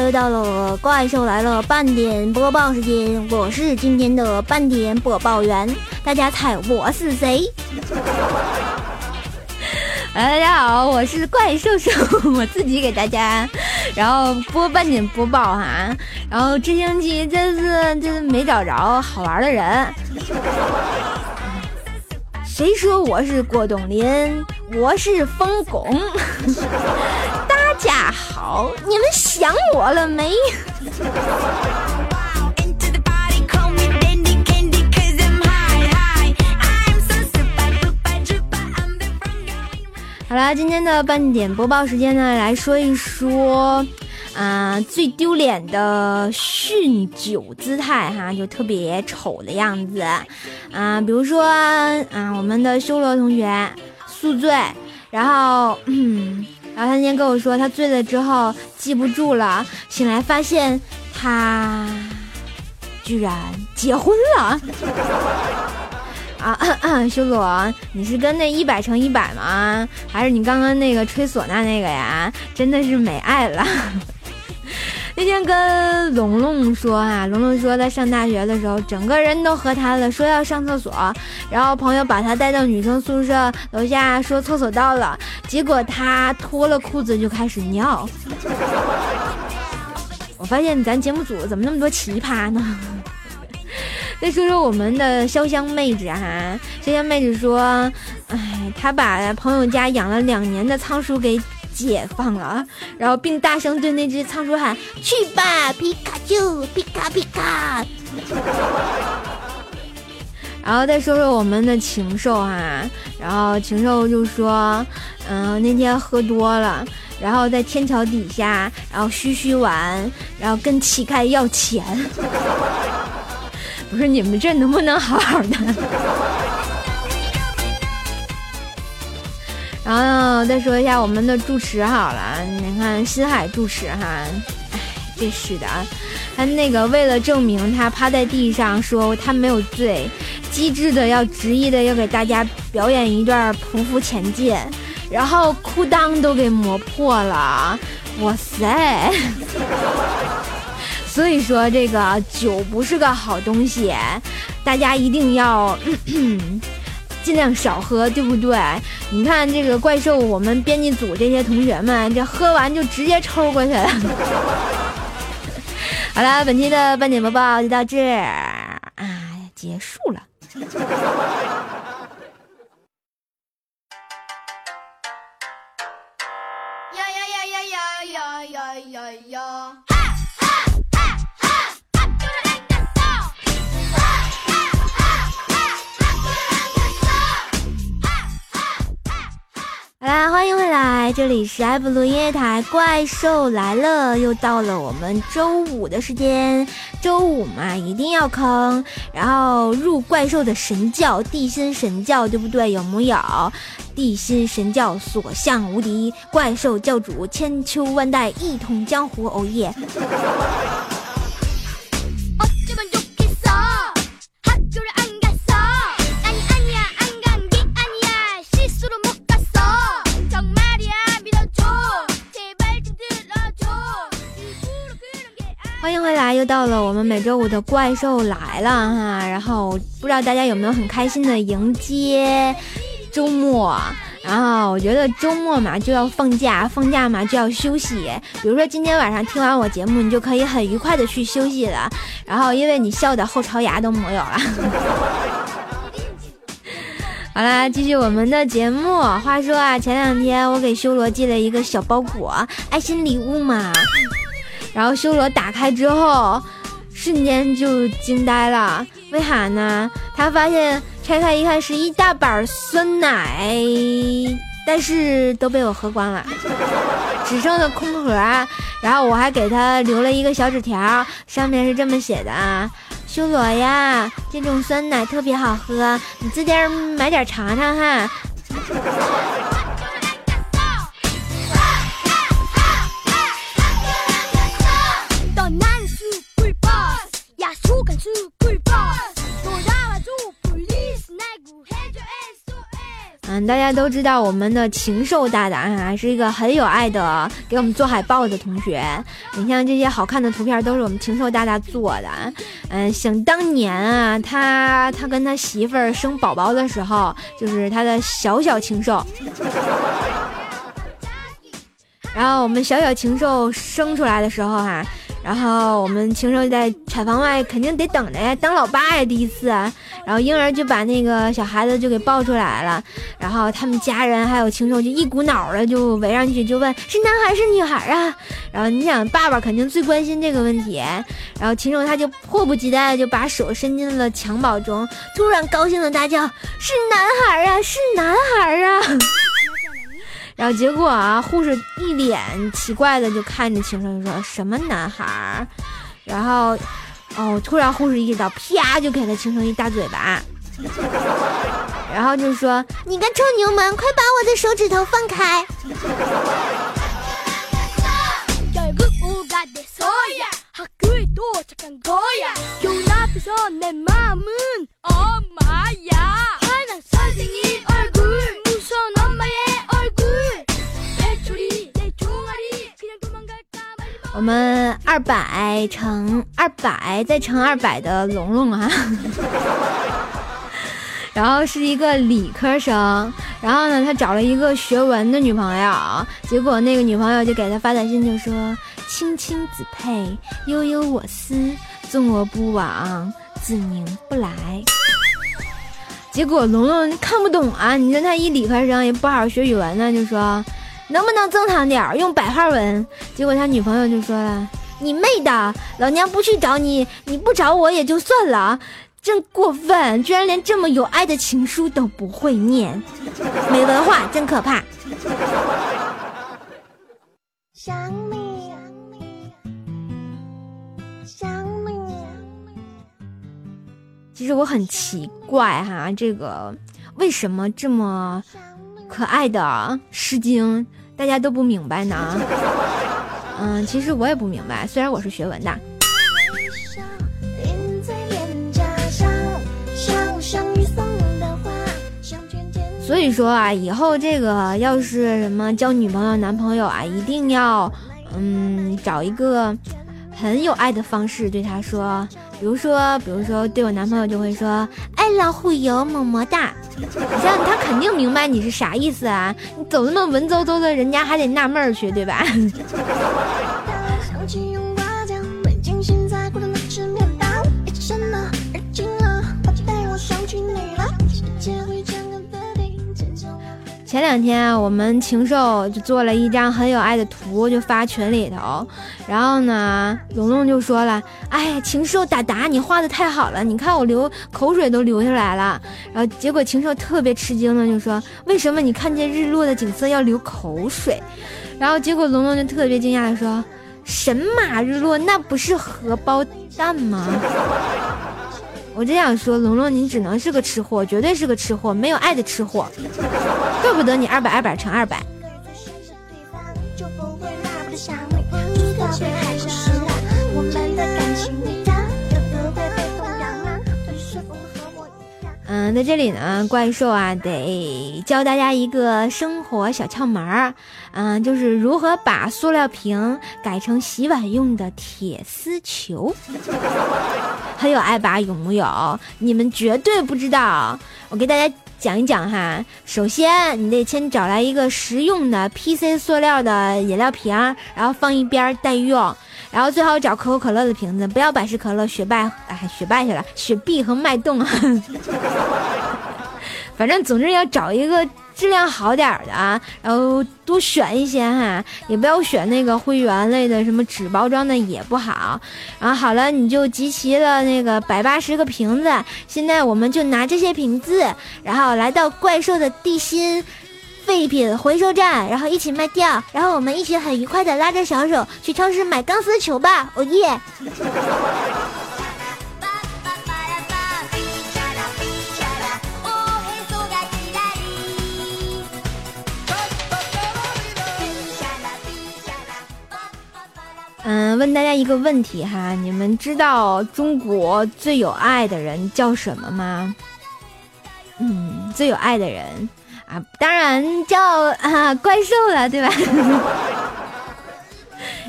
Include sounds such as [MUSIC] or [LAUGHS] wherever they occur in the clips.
又到了怪兽来了半点播报时间，我是今天的半点播报员，大家猜我是谁？哎，[LAUGHS] 大家好，我是怪兽兽，我自己给大家，然后播半点播报哈，然后这星期真是真是没找着好玩的人。谁说我是郭冬临？我是冯巩。[LAUGHS] 好，你们想我了没？好啦，今天的半点播报时间呢，来说一说，啊，最丢脸的酗酒姿态哈，就特别丑的样子，啊，比如说，啊，我们的修罗同学宿醉，然后，嗯，然后他那天跟我说，他醉了之后记不住了，醒来发现他居然结婚了。啊，[COUGHS] 修罗，你是跟那一百乘一百吗？还是你刚刚那个吹唢呐那个呀？真的是没爱了。那天跟龙龙说啊，龙龙说他上大学的时候，整个人都喝瘫了，说要上厕所，然后朋友把他带到女生宿舍楼下，说厕所到了，结果他脱了裤子就开始尿。我发现咱节目组怎么那么多奇葩呢？[LAUGHS] 再说说我们的潇湘妹子哈，潇湘妹子说，哎，她把朋友家养了两年的仓鼠给解放了，然后并大声对那只仓鼠喊：“去吧，皮卡丘，皮卡皮卡。”然后再说说我们的禽兽哈，然后禽兽就说，嗯，那天喝多了，然后在天桥底下，然后嘘嘘完，然后跟乞丐要钱。[LAUGHS] 不是你们这能不能好好的？然后再说一下我们的住持好了，你看新海住持哈，哎，真是的啊，他那个为了证明他趴在地上说他没有醉，机智的要执意的要给大家表演一段匍匐前进，然后裤裆都给磨破了，哇塞！[LAUGHS] 所以说这个酒不是个好东西，大家一定要尽量少喝，对不对？你看这个怪兽，我们编辑组这些同学们，这喝完就直接抽过去了。[LAUGHS] 好了，本期的半点播报就到这儿啊，结束了。这里是艾布鲁音乐台，怪兽来了，又到了我们周五的时间。周五嘛，一定要坑，然后入怪兽的神教地心神教，对不对？有木有？地心神教所向无敌，怪兽教主千秋万代一统江湖，哦耶！欢迎回来，又到了我们每周五的怪兽来了哈。然后不知道大家有没有很开心的迎接周末？然后我觉得周末嘛就要放假，放假嘛就要休息。比如说今天晚上听完我节目，你就可以很愉快的去休息了。然后因为你笑的后槽牙都没有了。好啦，继续我们的节目。话说啊，前两天我给修罗寄了一个小包裹，爱心礼物嘛。然后修罗打开之后，瞬间就惊呆了。为啥呢？他发现拆开一看是一大板酸奶，但是都被我喝光了，[LAUGHS] 只剩的空盒。然后我还给他留了一个小纸条，上面是这么写的啊：修罗呀，这种酸奶特别好喝，你自店买点尝尝哈。嗯，大家都知道我们的禽兽大大啊，是一个很有爱的，给我们做海报的同学。你像这些好看的图片，都是我们禽兽大大做的。嗯，想当年啊，他他跟他媳妇儿生宝宝的时候，就是他的小小禽兽。[LAUGHS] 然后我们小小禽兽生出来的时候哈。然后我们禽兽在产房外肯定得等着呀，当老爸呀第一次，啊然后婴儿就把那个小孩子就给抱出来了，然后他们家人还有禽兽就一股脑的就围上去就问是男孩是女孩啊，然后你想爸爸肯定最关心这个问题，然后禽兽他就迫不及待的就把手伸进了襁褓中，突然高兴的大叫是男孩啊是男孩啊。然后结果啊，护士一脸奇怪的就看着青生说什么男孩儿，然后，哦，突然护士一刀，啪就给了青生一大嘴巴，然后就说你个臭牛氓，快把我的手指头放开。我们二百乘二百再乘二百的龙龙啊，[LAUGHS] 然后是一个理科生，然后呢，他找了一个学文的女朋友，结果那个女朋友就给他发短信，就说：“青青子佩，悠悠我思，纵我不往，子宁不来。”结果龙龙看不懂啊，你说他一理科生也不好好学语文呢，就说。能不能正常点儿，用白话文？结果他女朋友就说了：“你妹的，老娘不去找你，你不找我也就算了，真过分，居然连这么有爱的情书都不会念，没文化真可怕。”想你，想你。其实我很奇怪哈，这个为什么这么可爱的《诗经》？大家都不明白呢，[LAUGHS] 嗯，其实我也不明白，虽然我是学文的。所以说啊，以后这个要是什么交女朋友、男朋友啊，一定要，嗯，找一个很有爱的方式对他说。比如说，比如说，对我男朋友就会说“爱老虎油，么么哒”，你像他肯定明白你是啥意思啊？你走那么文绉绉的，人家还得纳闷去，对吧？前两天，我们禽兽就做了一张很有爱的图，就发群里头。然后呢，龙龙就说了：“哎，禽兽达达，你画的太好了，你看我流口水都流下来了。”然后结果禽兽特别吃惊的就说：“为什么你看见日落的景色要流口水？”然后结果龙龙就特别惊讶的说：“神马日落，那不是荷包蛋吗？” [LAUGHS] 我真想说，龙龙，你只能是个吃货，绝对是个吃货，没有爱的吃货，怪不得你二百二百乘二百。嗯，在这里呢，怪兽啊，得教大家一个生活小窍门儿，嗯，就是如何把塑料瓶改成洗碗用的铁丝球，[LAUGHS] 很有爱吧？有木有？你们绝对不知道，我给大家讲一讲哈。首先，你得先找来一个实用的 PC 塑料的饮料瓶，然后放一边待用。然后最好找可口可乐的瓶子，不要百事可乐、雪碧，哎，雪碧去了，雪碧和脉动。[LAUGHS] 反正总之要找一个质量好点儿的啊，然后多选一些哈，也不要选那个会员类的，什么纸包装的也不好。然后好了，你就集齐了那个百八十个瓶子，现在我们就拿这些瓶子，然后来到怪兽的地心。废品回收站，然后一起卖掉，然后我们一起很愉快的拉着小手去超市买钢丝球吧，哦耶！嗯问大家一个问题哈，你们知道中国最有爱的人叫什么吗？嗯，最有爱的人啊，当然叫啊怪兽了，对吧？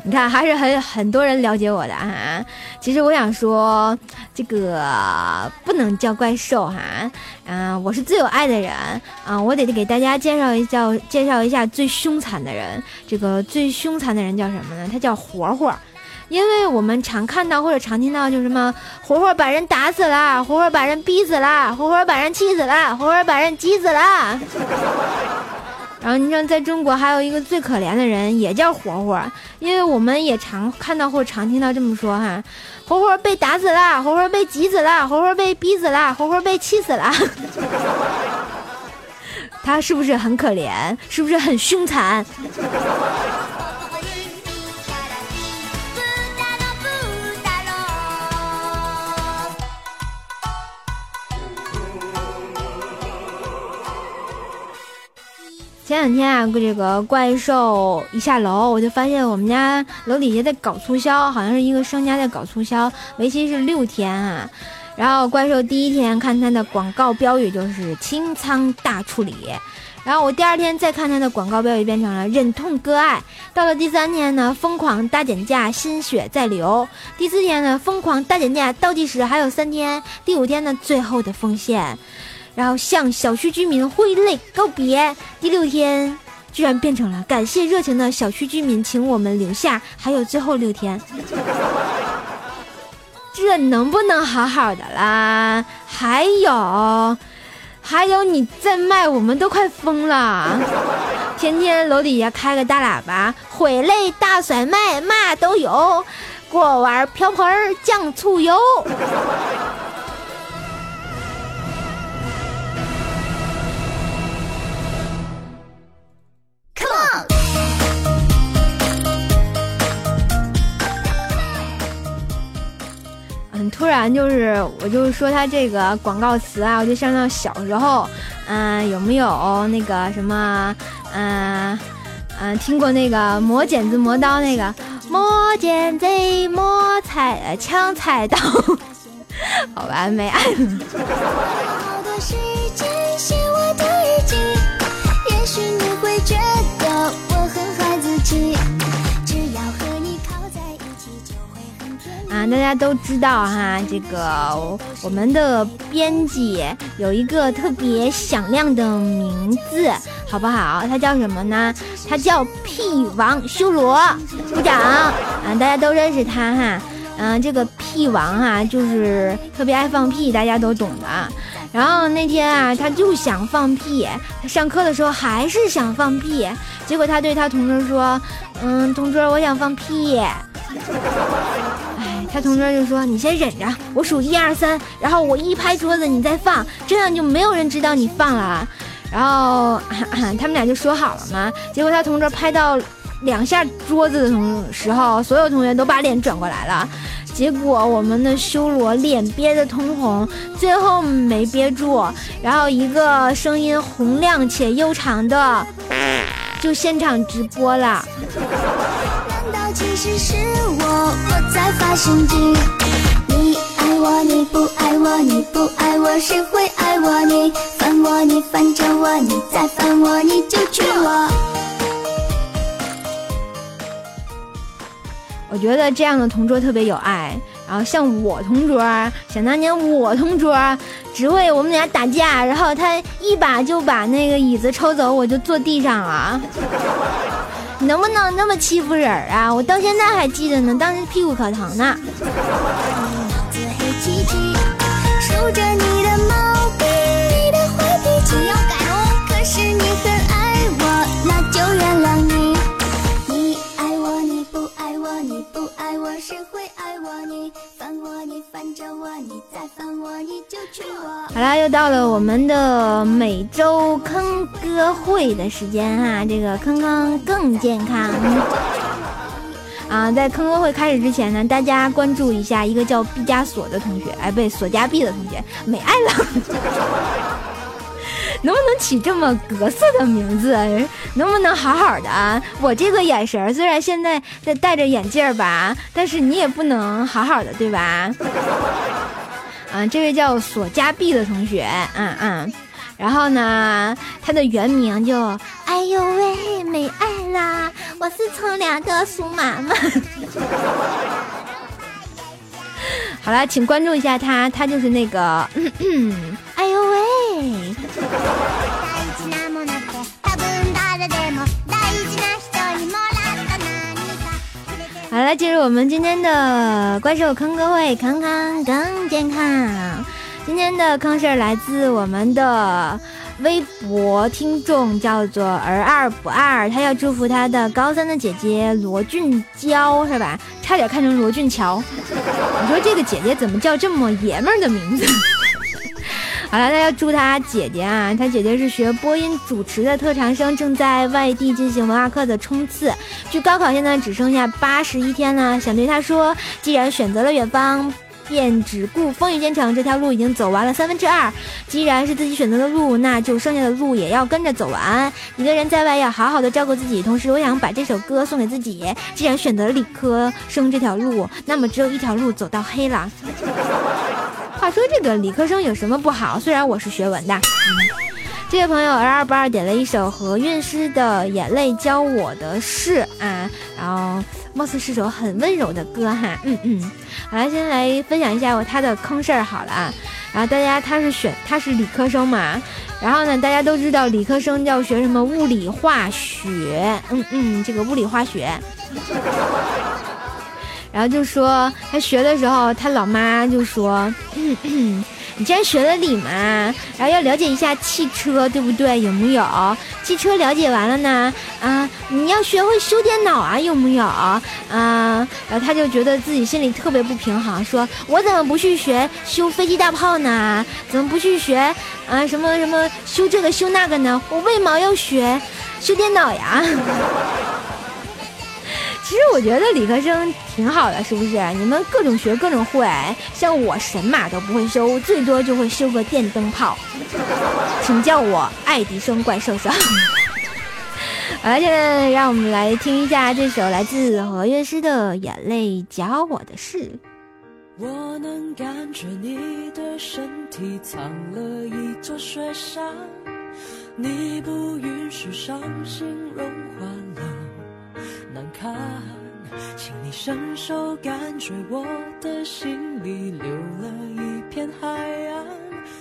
你看，还是很很多人了解我的哈。其实我想说，这个不能叫怪兽哈。嗯，我是最有爱的人啊，我得给大家介绍一下，介绍一下最凶残的人。这个最凶残的人叫什么呢？他叫活活。因为我们常看到或者常听到，就什么活活把人打死了，活活把人逼死了，活活把人气死了，活活把人急死了。然后你像在中国还有一个最可怜的人，也叫活活，因为我们也常看到或常听到这么说哈，活活被打死了，活活被挤死了，活活被逼死了，活活被气死了。[LAUGHS] 他是不是很可怜？是不是很凶残？前两天啊，这个怪兽一下楼，我就发现我们家楼底下在搞促销，好像是一个商家在搞促销，为期是六天啊。然后怪兽第一天看它的广告标语就是清仓大处理，然后我第二天再看它的广告标语变成了忍痛割爱，到了第三天呢，疯狂大减价，心血在流，第四天呢，疯狂大减价，倒计时还有三天，第五天呢，最后的奉献。然后向小区居民挥泪告别。第六天，居然变成了感谢热情的小区居民，请我们留下。还有最后六天，[LAUGHS] 这能不能好好的啦？还有，还有你在卖，我们都快疯了。天天楼底下开个大喇叭，毁泪大甩卖，嘛都有。锅碗瓢盆酱醋油。咱，就是，我就说他这个广告词啊，我就想到小时候，嗯，有没有那个什么，嗯嗯，听过那个磨剪子磨刀那个磨剪子磨菜呃抢菜刀，[LAUGHS] 好吧，没爱大家都知道哈，这个我们的编辑有一个特别响亮的名字，好不好？他叫什么呢？他叫屁王修罗，鼓掌啊！大家都认识他哈。嗯，这个屁王哈，就是特别爱放屁，大家都懂的。然后那天啊，他就想放屁，他上课的时候还是想放屁，结果他对他同桌说：“嗯，同桌，我想放屁。”他同桌就说：“你先忍着，我数一二三，然后我一拍桌子，你再放，这样就没有人知道你放了。”然后 [CLEARS THROAT] 他们俩就说好了嘛。结果他同桌拍到两下桌子的同时候，所有同学都把脸转过来了。结果我们的修罗脸憋得通红，最后没憋住，然后一个声音洪亮且悠长的，就现场直播了。其实是我，我在发神经。你爱我，你不爱我，你不爱我，谁会爱我？你烦我，你烦着我，你再烦我，你就娶我。我觉得这样的同桌特别有爱。然后像我同桌，想当年我同桌只为我们俩打架，然后他一把就把那个椅子抽走，我就坐地上了。能不能那么欺负人啊？我到现在还记得呢，当时屁股可疼呢。会爱我，你烦我，你烦着我，你再烦我，你就娶我好啦，又到了我们的每周坑歌会的时间哈，这个坑坑更健康啊！在坑歌会开始之前呢，大家关注一下一个叫毕加索的同学，哎，不对，索加毕的同学美爱了。能不能起这么格色的名字？能不能好好的？我这个眼神虽然现在在戴着眼镜吧，但是你也不能好好的，对吧？嗯，[LAUGHS] 这位叫索加碧的同学，嗯嗯，然后呢，他的原名就，哎呦喂，没爱啦，我是从良的苏妈妈。[LAUGHS] 好了，请关注一下他，他就是那个，哎呦喂。好了，进入我们今天的怪兽坑哥会，康康更健康。今天的坑是来自我们的微博听众，叫做儿二不二，他要祝福他的高三的姐姐罗俊娇，是吧？差点看成罗俊乔。你说这个姐姐怎么叫这么爷们儿的名字？好了，那要祝他姐姐啊，他姐姐是学播音主持的特长生，正在外地进行文化课的冲刺，距高考现在只剩下八十一天了。想对他说，既然选择了远方，便只顾风雨兼程。这条路已经走完了三分之二，既然是自己选择的路，那就剩下的路也要跟着走完。一个人在外要好好的照顾自己，同时我想把这首歌送给自己。既然选择了理科生这条路，那么只有一条路走到黑了。[LAUGHS] 话说这个理科生有什么不好？虽然我是学文的。这位朋友儿二八二点了一首何韵诗的《眼泪教我的事》啊，然后貌似是首很温柔的歌哈。嗯嗯，好了，先来分享一下我他的坑事儿好了啊。然后大家他是选他是理科生嘛，然后呢大家都知道理科生要学什么物理化学，嗯嗯，这个物理化学。然后就说他学的时候，他老妈就说：“你既然学了理嘛，然后要了解一下汽车，对不对？有木有？汽车了解完了呢，啊，你要学会修电脑啊，有木有？啊，然后他就觉得自己心里特别不平衡，说我怎么不去学修飞机大炮呢？怎么不去学啊什么什么修这个修那个呢？我为毛要学修电脑呀？”其实我觉得理科生挺好的，是不是？你们各种学各种会，像我神马都不会修，最多就会修个电灯泡，请叫我爱迪生怪兽兽。[LAUGHS] 好了，现在让我们来听一下这首来自何韵诗的《眼泪教我的事》。我能感觉你的身体藏了一座雪山，你不允许伤心融化。难看，请你伸手感觉我的心里留了一片海洋，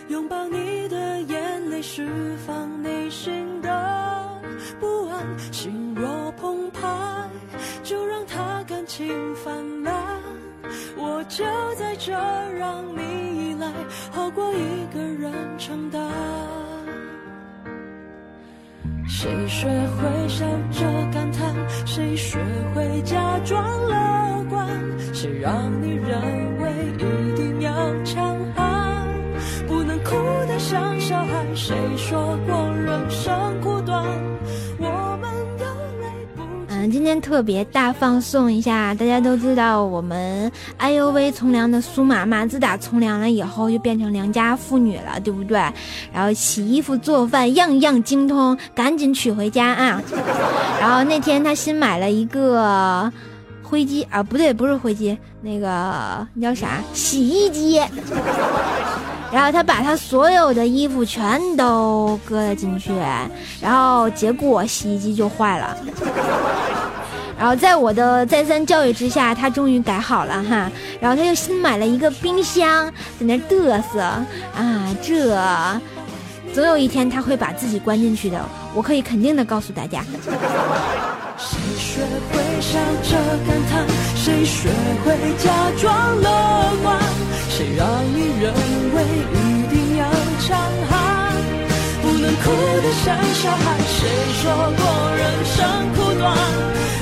拥抱你的眼泪，释放内心的不安。心若澎湃，就让它感情泛滥。我就在这，让你依赖，好过一个人承担。谁学会笑着感叹？谁学会假装乐观？谁让你认为一定要强特别大放送一下，大家都知道我们哎呦喂从良的苏妈妈，自打从良了以后就变成良家妇女了，对不对？然后洗衣服做饭样样精通，赶紧娶回家啊！[LAUGHS] 然后那天她新买了一个灰机啊，不对，不是灰机，那个叫啥？洗衣机。然后他把他所有的衣服全都搁了进去，然后结果洗衣机就坏了。然后在我的再三教育之下，他终于改好了哈。然后他又新买了一个冰箱，在那嘚瑟啊，这总有一天他会把自己关进去的，我可以肯定的告诉大家。谁学会笑着感叹？谁学会假装乐观？谁让你认为一定要强悍？能哭得像小孩。谁说过人生苦短？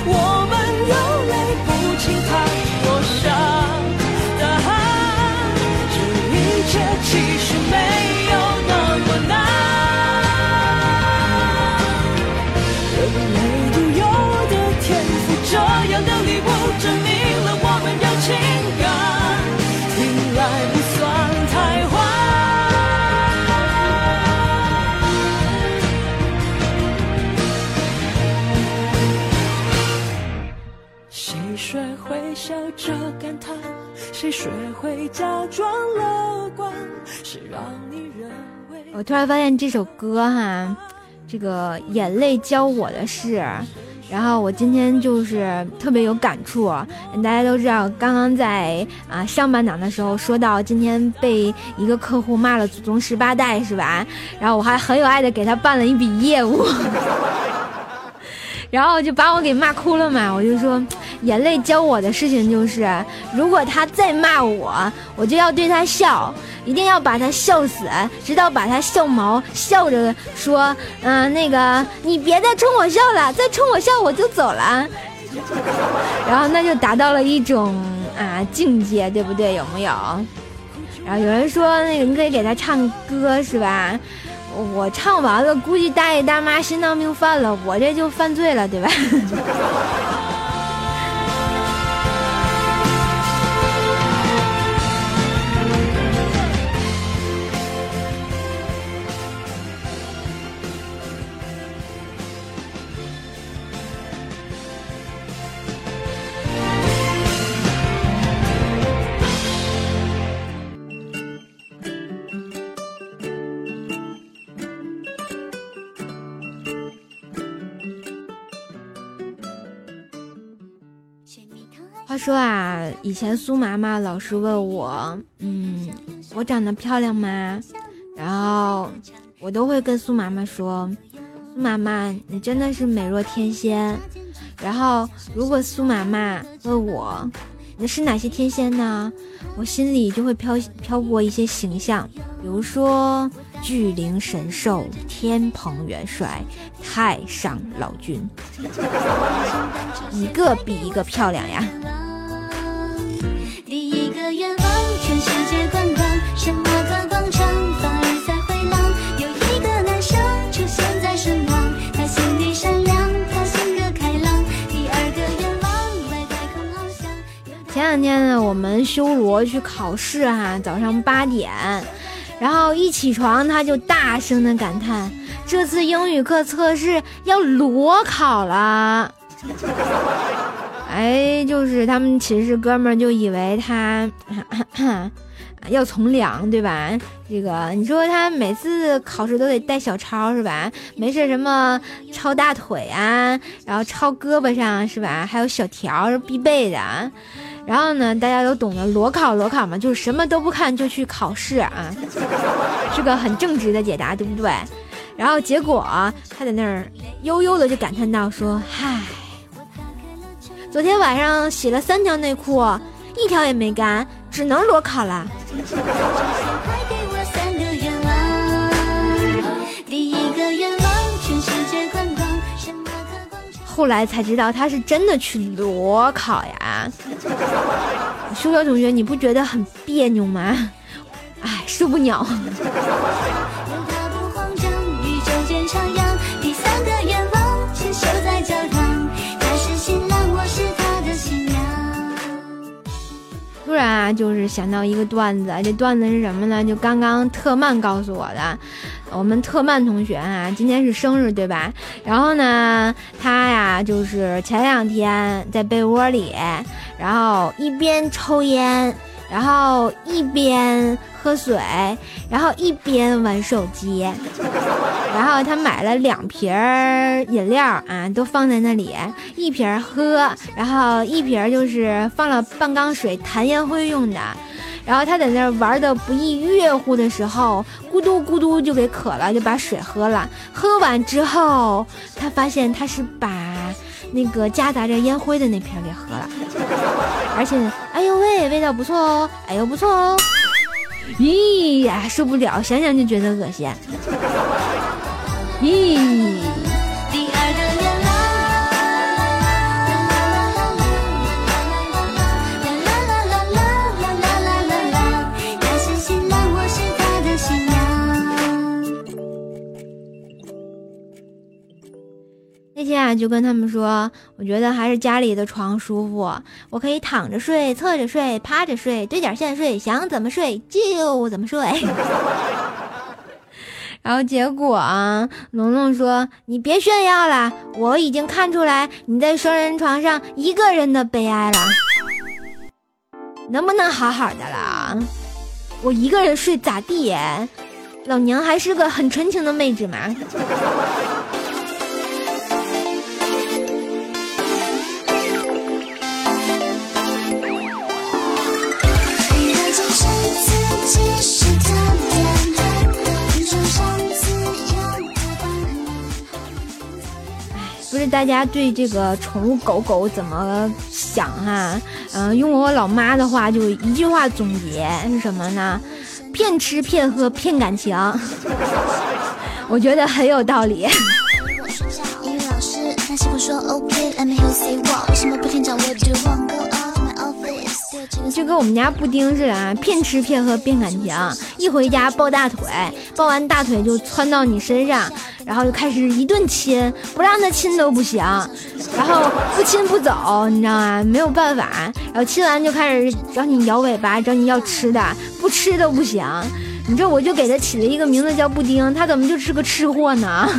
我们有泪不轻弹。我想答案，这一切其实没有那么难。人类独有的天赋，这样的礼物证明了我们有情谁会笑着感叹谁学会假装乐观？谁让你认为？我突然发现这首歌哈这个眼泪教我的事。然后我今天就是特别有感触大家都知道刚刚在啊上半场的时候说到今天被一个客户骂了祖宗十八代是吧？然后我还很有爱的给他办了一笔业务。然后就把我给骂哭了嘛，我就说，眼泪教我的事情就是，如果他再骂我，我就要对他笑，一定要把他笑死，直到把他笑毛，笑着说，嗯，那个你别再冲我笑了，再冲我笑我就走了。[LAUGHS] 然后那就达到了一种啊境界，对不对？有没有？然后有人说，那个你可以给他唱歌是吧？我唱完了，估计大爷大妈心脏病犯了，我这就犯罪了，对吧？[LAUGHS] 说啊，以前苏妈妈老是问我，嗯，我长得漂亮吗？然后我都会跟苏妈妈说，苏妈妈，你真的是美若天仙。然后如果苏妈妈问我，那是哪些天仙呢？我心里就会飘飘过一些形象，比如说巨灵神兽、天蓬元帅、太上老君，一个比一个漂亮呀。前两天呢，我们修罗去考试哈，早上八点，然后一起床他就大声的感叹，这次英语课测试要裸考了。[LAUGHS] 哎，就是他们寝室哥们儿就以为他 [LAUGHS] 要从良，对吧？这个你说他每次考试都得带小抄是吧？没事什么抄大腿啊，然后抄胳膊上是吧？还有小条是必备的。然后呢，大家都懂得裸考裸考嘛，就是什么都不看就去考试啊，[LAUGHS] 是个很正直的解答，对不对？然后结果他在那儿悠悠的就感叹道说：“嗨。”昨天晚上洗了三条内裤，一条也没干，只能裸考了。后来才知道他是真的去裸考呀。修修同学，你不觉得很别扭吗？哎，受不了。突然啊，就是想到一个段子，这段子是什么呢？就刚刚特曼告诉我的，我们特曼同学啊，今天是生日对吧？然后呢，他呀，就是前两天在被窝里，然后一边抽烟，然后一边。喝水，然后一边玩手机，[LAUGHS] 然后他买了两瓶饮料啊，都放在那里，一瓶喝，然后一瓶就是放了半缸水弹烟灰用的。然后他在那玩的不亦乐乎的时候，咕嘟咕嘟就给渴了，就把水喝了。喝完之后，他发现他是把那个夹杂着烟灰的那瓶给喝了，而且，哎呦喂，味道不错哦，哎呦不错哦。咦呀，受不了，想想就觉得恶心。咦。就跟他们说，我觉得还是家里的床舒服，我可以躺着睡、侧着睡、趴着睡、对点线睡，想怎么睡就怎么睡。[LAUGHS] 然后结果啊，龙龙说：“你别炫耀了，我已经看出来你在双人床上一个人的悲哀了。”能不能好好的了？我一个人睡咋地？老娘还是个很纯情的妹子嘛。大家对这个宠物狗狗怎么想哈？嗯，用我老妈的话，就一句话总结是什么呢？骗吃骗喝骗感情。[LAUGHS] 我觉得很有道理。就跟我们家布丁似的啊，骗吃骗喝骗感情，一回家抱大腿，抱完大腿就窜到你身上，然后就开始一顿亲，不让他亲都不行，然后不亲不走，你知道吗？没有办法，然后亲完就开始找你摇尾巴，找你要吃的，不吃都不行。你这我就给他起了一个名字叫布丁，他怎么就是个吃货呢？[LAUGHS]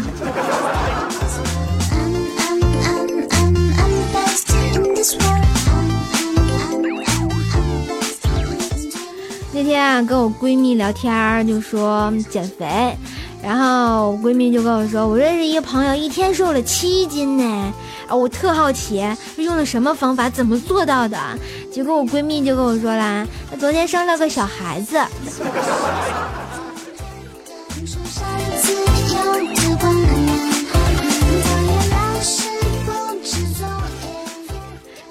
那天啊，跟我闺蜜聊天就说减肥，然后我闺蜜就跟我说，我认识一个朋友，一天瘦了七斤呢。啊，我特好奇，用了什么方法，怎么做到的？结果我闺蜜就跟我说啦，她昨天生了个小孩子。[LAUGHS]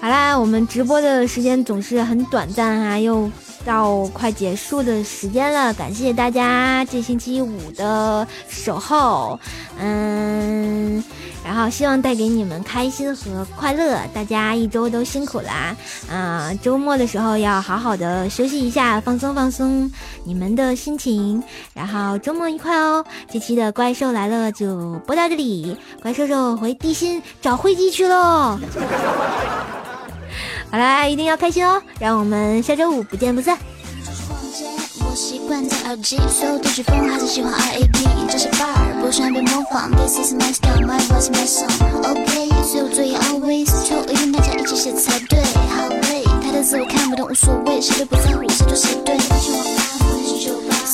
好啦，我们直播的时间总是很短暂哈，又。到快结束的时间了，感谢大家这星期五的守候，嗯，然后希望带给你们开心和快乐。大家一周都辛苦啦，啊，周末的时候要好好的休息一下，放松放松你们的心情，然后周末愉快哦。这期的怪兽来了就播到这里，怪兽兽回地心找灰机去喽。好啦，一定要开心哦！让我们下周五不见不散。我习惯戴耳机，所有都是风，还是喜欢 R A B。这是 bar，不喜欢被模仿。This is my style, my voice, my song. OK，所有作业 always，就一定大家一起写才对。好累，他的字我看不懂，无所谓，谁都不在乎，谁就谁对。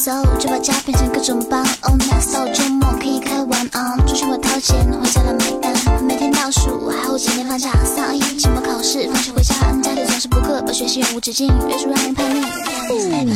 ，so 就把家变成各种帮。Oh no so 周末可以开玩 on，出去我掏钱，回家来买单。每天倒数，还有几天放假，三二一，期末考试，放学回家，家里总是补课，把学习永无止境，约束让人叛逆。